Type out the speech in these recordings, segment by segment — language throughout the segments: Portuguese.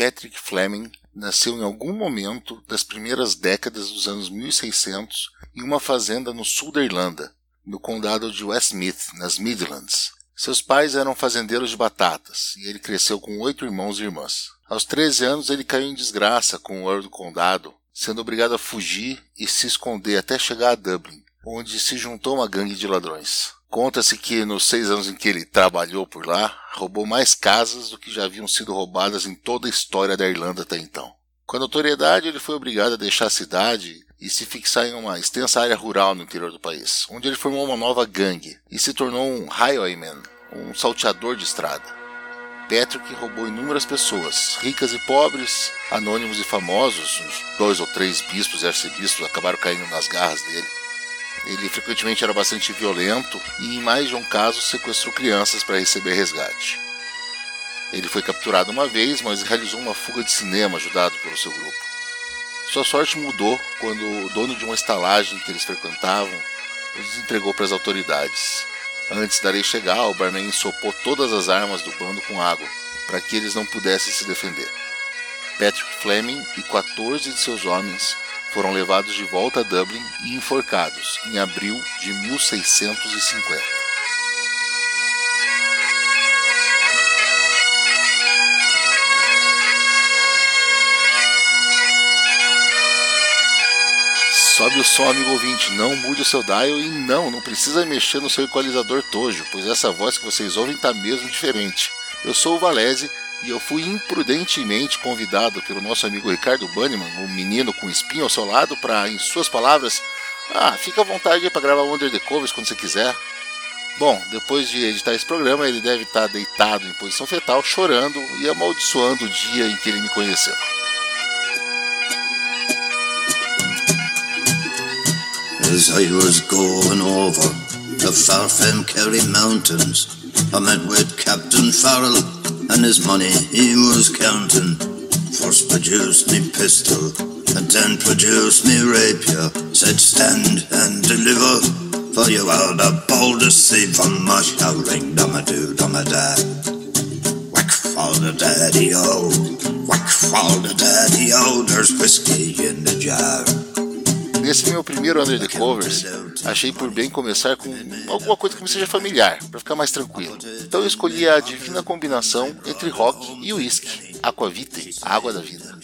Patrick Fleming nasceu em algum momento das primeiras décadas dos anos 1600 em uma fazenda no sul da Irlanda, no condado de Westmeath, nas Midlands. Seus pais eram fazendeiros de batatas e ele cresceu com oito irmãos e irmãs. Aos 13 anos ele caiu em desgraça com o Earl do condado, sendo obrigado a fugir e se esconder até chegar a Dublin, onde se juntou uma gangue de ladrões. Conta-se que nos seis anos em que ele trabalhou por lá, roubou mais casas do que já haviam sido roubadas em toda a história da Irlanda até então. Com a notoriedade, ele foi obrigado a deixar a cidade e se fixar em uma extensa área rural no interior do país, onde ele formou uma nova gangue e se tornou um highwayman, um salteador de estrada. Patrick roubou inúmeras pessoas, ricas e pobres, anônimos e famosos, uns dois ou três bispos e arcebispos acabaram caindo nas garras dele. Ele frequentemente era bastante violento e, em mais de um caso, sequestrou crianças para receber resgate. Ele foi capturado uma vez, mas realizou uma fuga de cinema ajudado pelo seu grupo. Sua sorte mudou quando o dono de uma estalagem que eles frequentavam os entregou para as autoridades. Antes da lei chegar, o barman ensopou todas as armas do bando com água, para que eles não pudessem se defender. Patrick Fleming e 14 de seus homens foram levados de volta a Dublin e enforcados em abril de 1650. Sobe o som, amigo ouvinte, não mude o seu dial e não, não precisa mexer no seu equalizador tojo, pois essa voz que vocês ouvem está mesmo diferente. Eu sou o Valese e eu fui imprudentemente convidado pelo nosso amigo Ricardo Banniman, o um menino com espinho ao seu lado, para, em suas palavras, ah, fica à vontade para gravar Under the Covers quando você quiser. Bom, depois de editar esse programa, ele deve estar tá deitado em posição fetal, chorando e amaldiçoando o dia em que ele me conheceu. As I was going over the far from Kerry Mountains, I met with Captain Farrell and his money he was counting. First produced me pistol, and then produced me rapier. Said stand and deliver, for you are the boldest thief on my shall ring dum-a-doo, dum-a-da. Whack fall the daddy-o, whack fall the daddy-o, there's whiskey in the jar. Nesse meu primeiro Under the Covers, achei por bem começar com alguma coisa que me seja familiar, para ficar mais tranquilo. Então eu escolhi a divina combinação entre rock e whisky, Aquavite, a água da vida.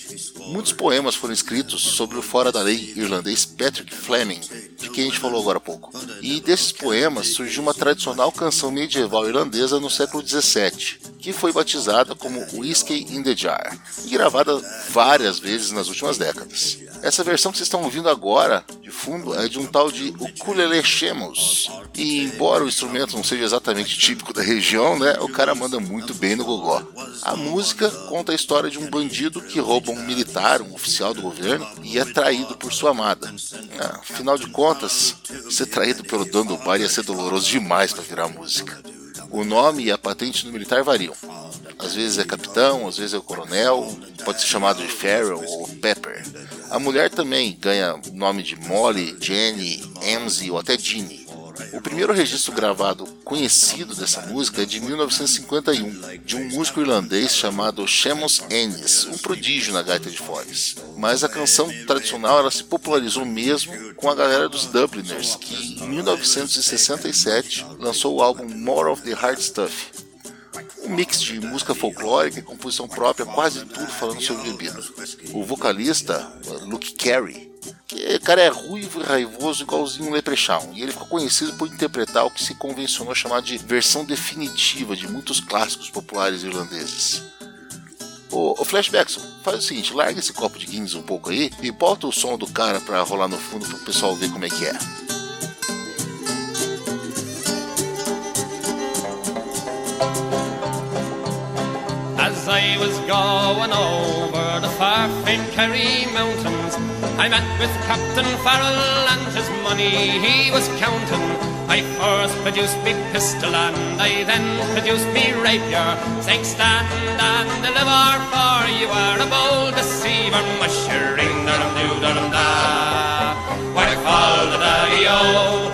Muitos poemas foram escritos sobre o fora da lei irlandês Patrick Fleming, de quem a gente falou agora há pouco. E desses poemas surgiu uma tradicional canção medieval irlandesa no século XVII, que foi batizada como Whiskey in the Jar, e gravada várias vezes nas últimas décadas. Essa versão que vocês estão ouvindo agora, de fundo, é de um tal de ukulele. E embora o instrumento não seja exatamente típico da região, né, o cara manda muito bem no gogó. A música conta a história de um bandido que rouba um militar, um oficial do governo, e é traído por sua amada. Ah, afinal de contas, ser traído pelo dono do bar ia ser doloroso demais para virar música. O nome e a patente do militar variam. Às vezes é capitão, às vezes é coronel, pode ser chamado de Farrell ou Pepper. A mulher também ganha nome de Molly, Jenny, Emsy ou até Ginny. O primeiro registro gravado conhecido dessa música é de 1951, de um músico irlandês chamado Seamus Ennis, um prodígio na gaita de foles. Mas a canção tradicional ela se popularizou mesmo com a galera dos Dubliners, que em 1967 lançou o álbum More of the Hard Stuff, um mix de música folclórica e composição própria, quase tudo falando sobre bebida. O vocalista, Luke Carey, que cara é ruivo e raivoso igualzinho um Leprechaun, e ele ficou conhecido por interpretar o que se convencionou chamar de versão definitiva de muitos clássicos populares irlandeses. O, Flashbackson, faz o seguinte, larga esse copo de Guinness um pouco aí e bota o som do cara pra rolar no fundo pro pessoal ver como é que é. I was going over the far Kerry mountains, I met with Captain Farrell and his money he was counting. I first produced me pistol and I then produced me rapier, saying stand and deliver, for you are a bold deceiver, mushering, da-dum-doo, da-dum-da. Whack fall the daddy-o,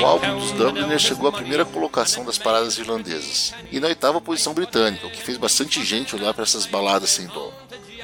O álbum dos Dubliners chegou à primeira colocação das paradas irlandesas e na oitava posição britânica, o que fez bastante gente olhar para essas baladas sem dono.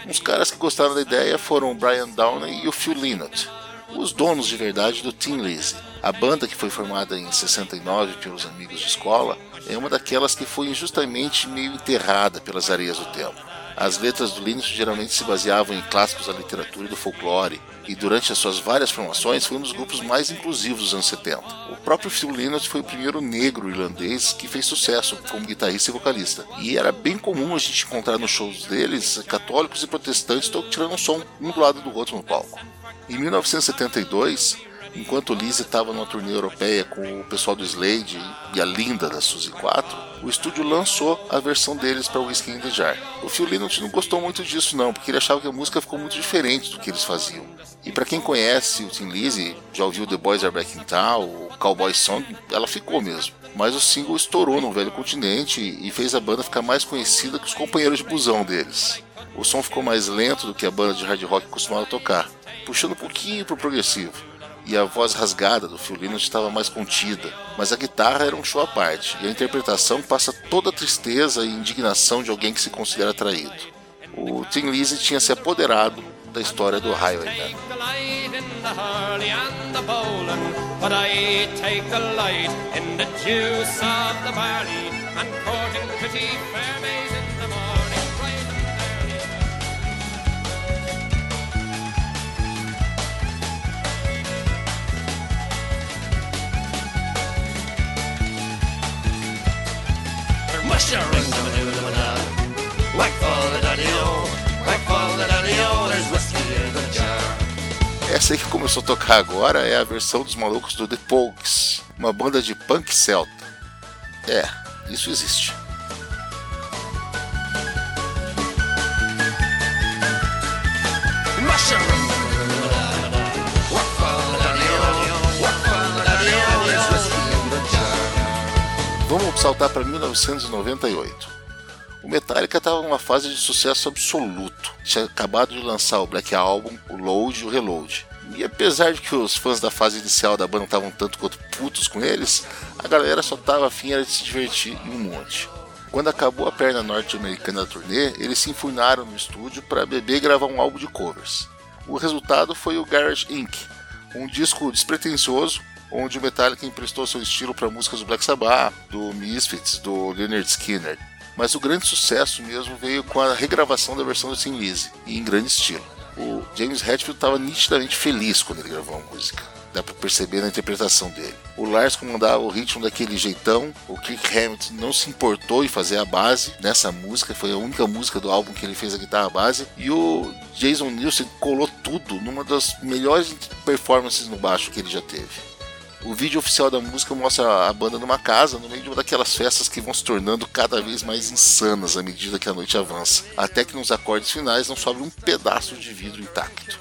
Uns caras que gostaram da ideia foram o Brian Downey e o Phil Lynott, os donos de verdade do Team Lizzy. A banda, que foi formada em 69 pelos amigos de escola, é uma daquelas que foi injustamente meio enterrada pelas areias do tempo. As letras do Linus geralmente se baseavam em clássicos da literatura e do folclore, e durante as suas várias formações foi um dos grupos mais inclusivos dos anos 70. O próprio Phil Lynott foi o primeiro negro irlandês que fez sucesso como guitarrista e vocalista, e era bem comum a gente encontrar nos shows deles católicos e protestantes tirando um som um do lado do outro no palco. Em 1972, Enquanto Lizzie estava numa turnê europeia com o pessoal do Slade e a linda da Suzy 4, o estúdio lançou a versão deles para Whiskey in the Jar. O Phil Lynott não gostou muito disso não, porque ele achava que a música ficou muito diferente do que eles faziam. E para quem conhece o Tim Lizzy, já ouviu The Boys Are Back in Town, o Cowboy Song, ela ficou mesmo. Mas o single estourou no velho continente e fez a banda ficar mais conhecida que os companheiros de busão deles. O som ficou mais lento do que a banda de hard rock costumava tocar, puxando um pouquinho pro progressivo e a voz rasgada do Phil estava mais contida, mas a guitarra era um show à parte, e a interpretação passa toda a tristeza e indignação de alguém que se considera traído. O Tim Lizzy tinha se apoderado da história do Highwayman. Essa aí que começou a tocar agora é a versão dos malucos do The Pogues, uma banda de punk celta. É, isso existe. Saltar para 1998. O Metallica estava numa fase de sucesso absoluto. Tinha acabado de lançar o Black Album, o Load e o Reload. E apesar de que os fãs da fase inicial da banda estavam tanto quanto putos com eles, a galera só estava afim de se divertir em um monte. Quando acabou a perna norte-americana da turnê, eles se enfurnaram no estúdio para beber e gravar um álbum de covers. O resultado foi o Garage Inc., um disco despretensioso onde o Metallica emprestou seu estilo para músicas do Black Sabbath, do Misfits, do Leonard Skinner. Mas o grande sucesso mesmo veio com a regravação da versão do Tim Lizzy, e em grande estilo. O James Hetfield estava nitidamente feliz quando ele gravou a música. Dá para perceber na interpretação dele. O Lars comandava o ritmo daquele jeitão. O Kirk Hammett não se importou em fazer a base nessa música. Foi a única música do álbum que ele fez a guitarra base. E o Jason Nilsson colou tudo numa das melhores performances no baixo que ele já teve. O vídeo oficial da música mostra a banda numa casa, no meio de uma daquelas festas que vão se tornando cada vez mais insanas à medida que a noite avança, até que nos acordes finais não sobra um pedaço de vidro intacto.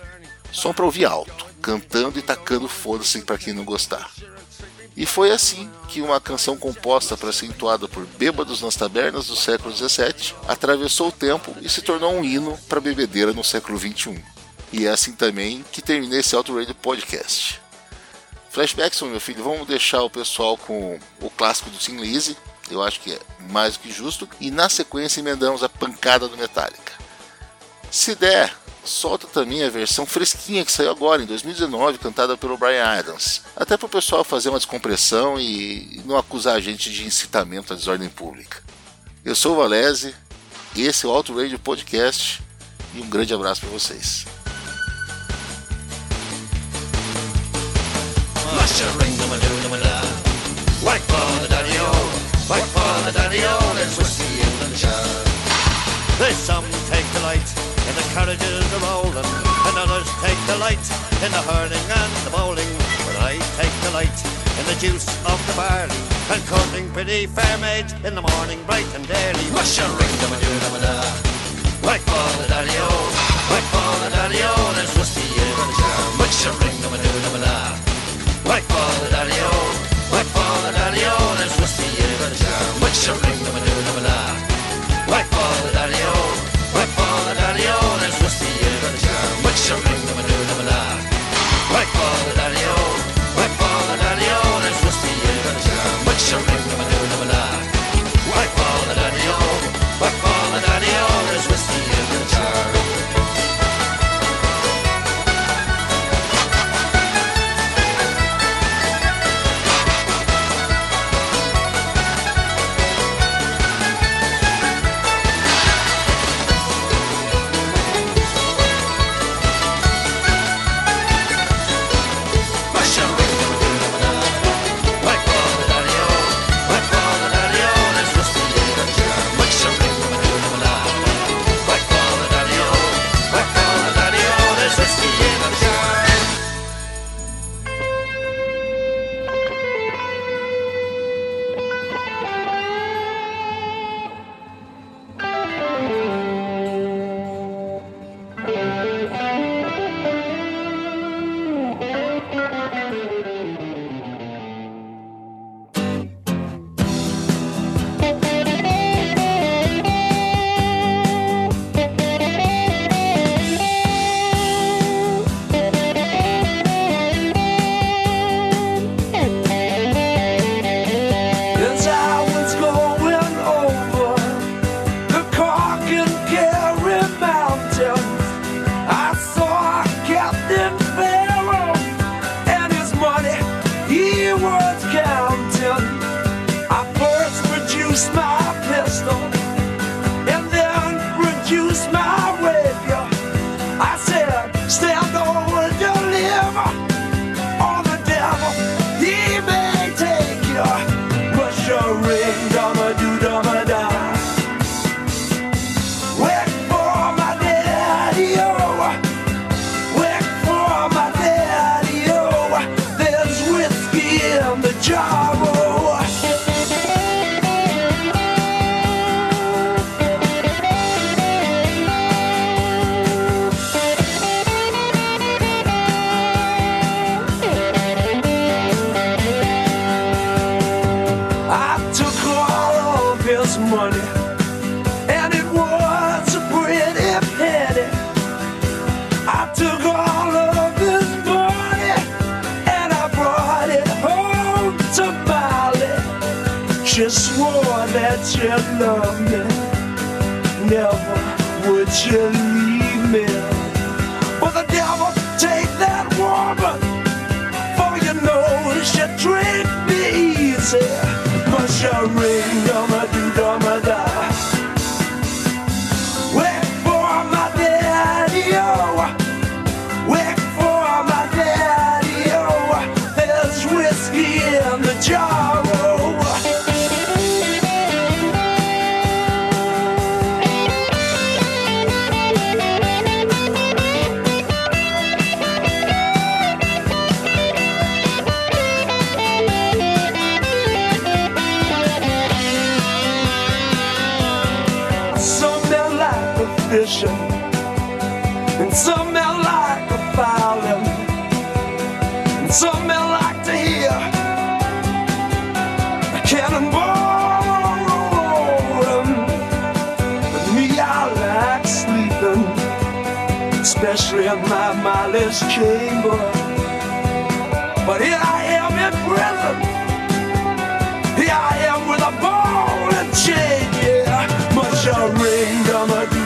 Som para ouvir alto, cantando e tacando foda-se para quem não gostar. E foi assim que uma canção composta para ser entoada por bêbados nas tabernas do século XVII atravessou o tempo e se tornou um hino para bebedeira no século XXI. E é assim também que terminei esse Auto Radio Podcast. Flashbacks, meu filho, vamos deixar o pessoal com o clássico do Tim Lizzy, eu acho que é mais do que justo, e na sequência emendamos a pancada do Metallica. Se der, solta também a versão fresquinha que saiu agora, em 2019, cantada pelo Brian Adams. Até para o pessoal fazer uma descompressão e não acusar a gente de incitamento à desordem pública. Eu sou o Valese, esse é o Auto Radio Podcast e um grande abraço para vocês. Whack for the daddy-o, there's whiskey in the jar. There's some take delight in the carriages a rolling, and others take delight in the hurling and the bowling. But I take delight in the juice of the barley, and courting pretty fair maids in the morning bright and early. Mush a ring them a do them a da. Whack for the daddy-o, whack for the daddy-o, there's whiskey in the jar. Mush a ring them a do them a da. Whack for the daddy-o, jar. Which a love me Never would you leave me. But the devil take that woman? For you know she treat me easy. But she ring dum a doo dum a da pressure in my malice chamber. But here I am in prison. Here I am with a ball and chain, yeah. Much a ring I'm a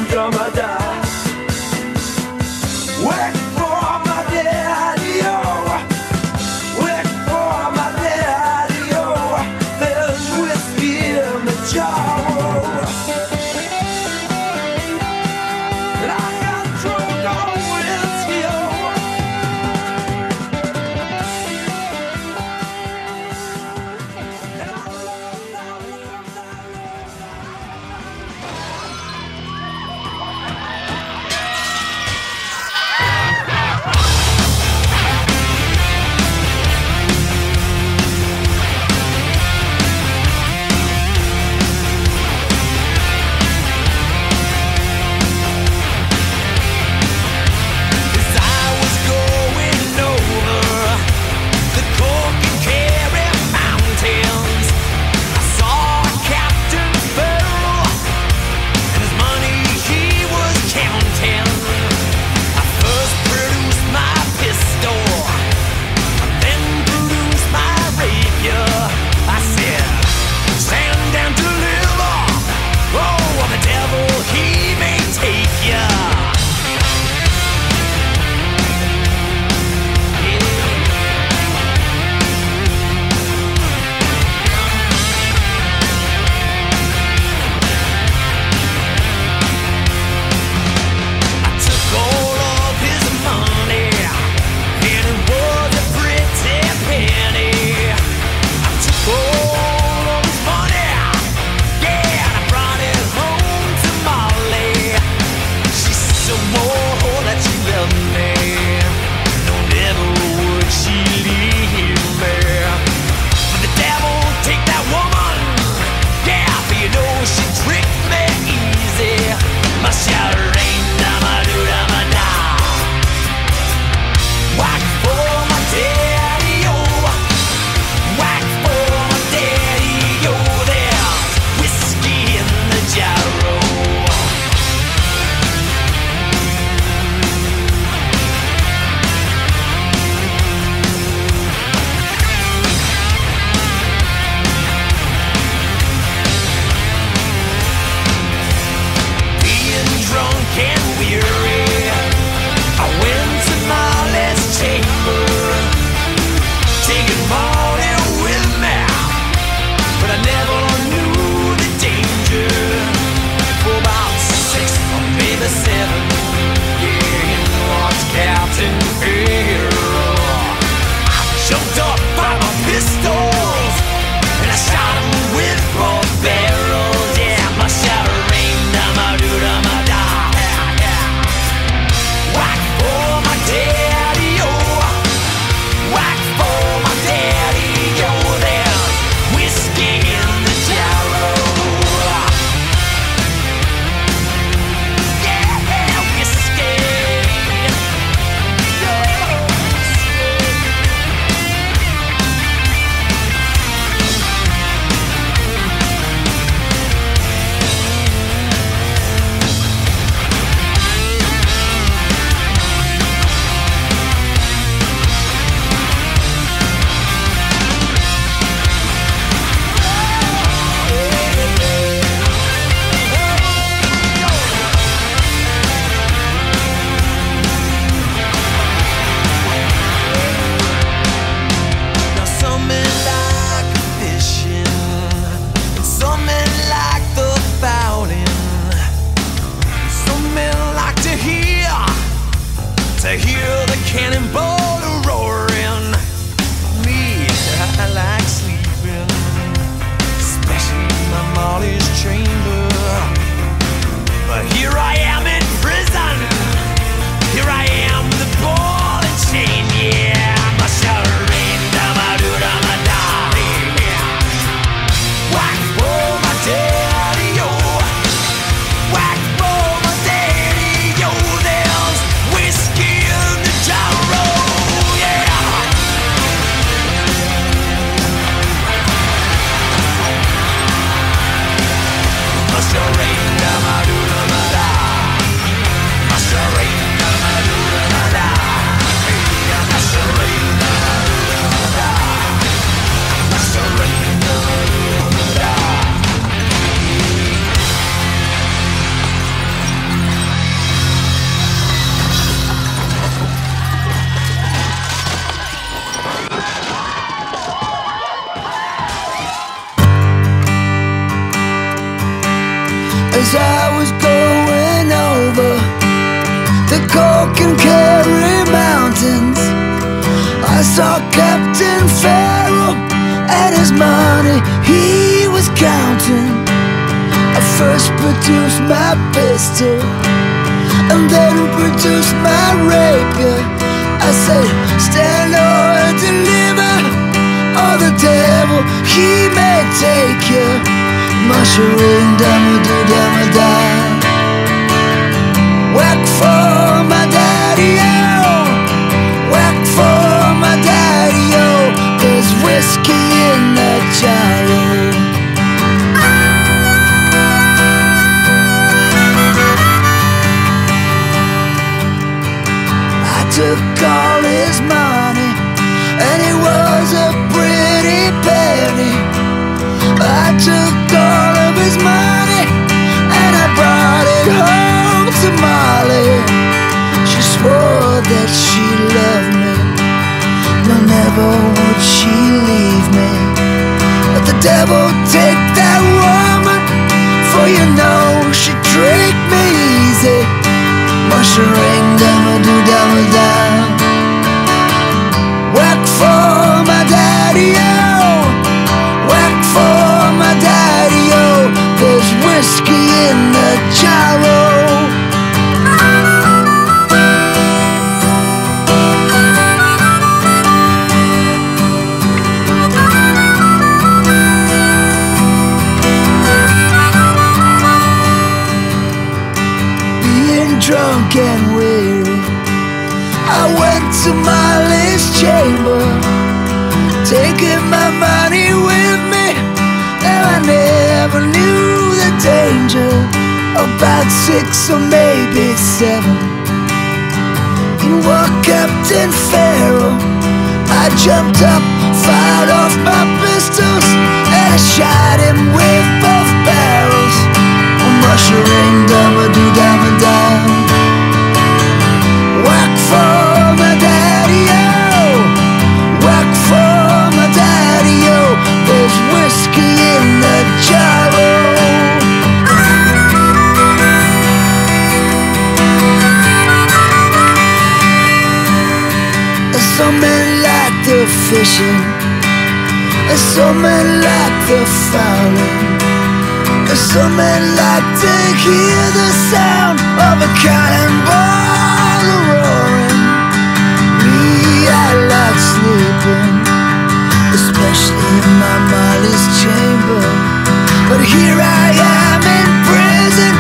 I first produced my pistol and then produce my rapier. I said, stand or deliver, or the devil he may take you. Mushroom, dama do dama da. Whack for my daddy oh, whack for my daddy oh. There's whiskey in the gyro. Took all his money, and it was a pretty penny. I took all of his money, and I brought it home to Molly. She swore that she loved me, no, never would she leave me. But the devil take that woman, for you know she tricked me easy. Mushroom, drunk and weary. I went to Molly's chamber, taking my money with me, and I never knew the danger. About six or maybe seven, in what Captain Pharaoh. I jumped up, fired off my pistols, and I shot him with both barrels. Mushroom, dama do dama da. Fishing, and some men like the fowling. Some men like to hear the sound of a cannonball roaring. Me, I like sleeping, especially in my Molly's chamber. But here I am in prison.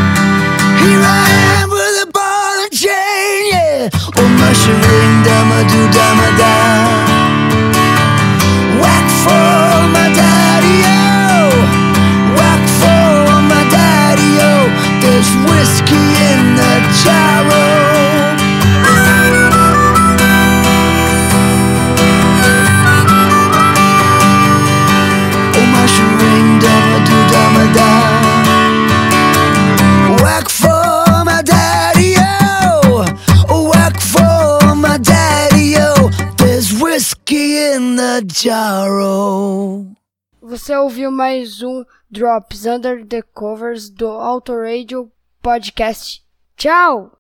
Here I am with a ball and chain, yeah. Oh, mushroom, dama do dama da. Você ouviu mais um Drops Under the Covers do Autoradio Podcast. Tchau!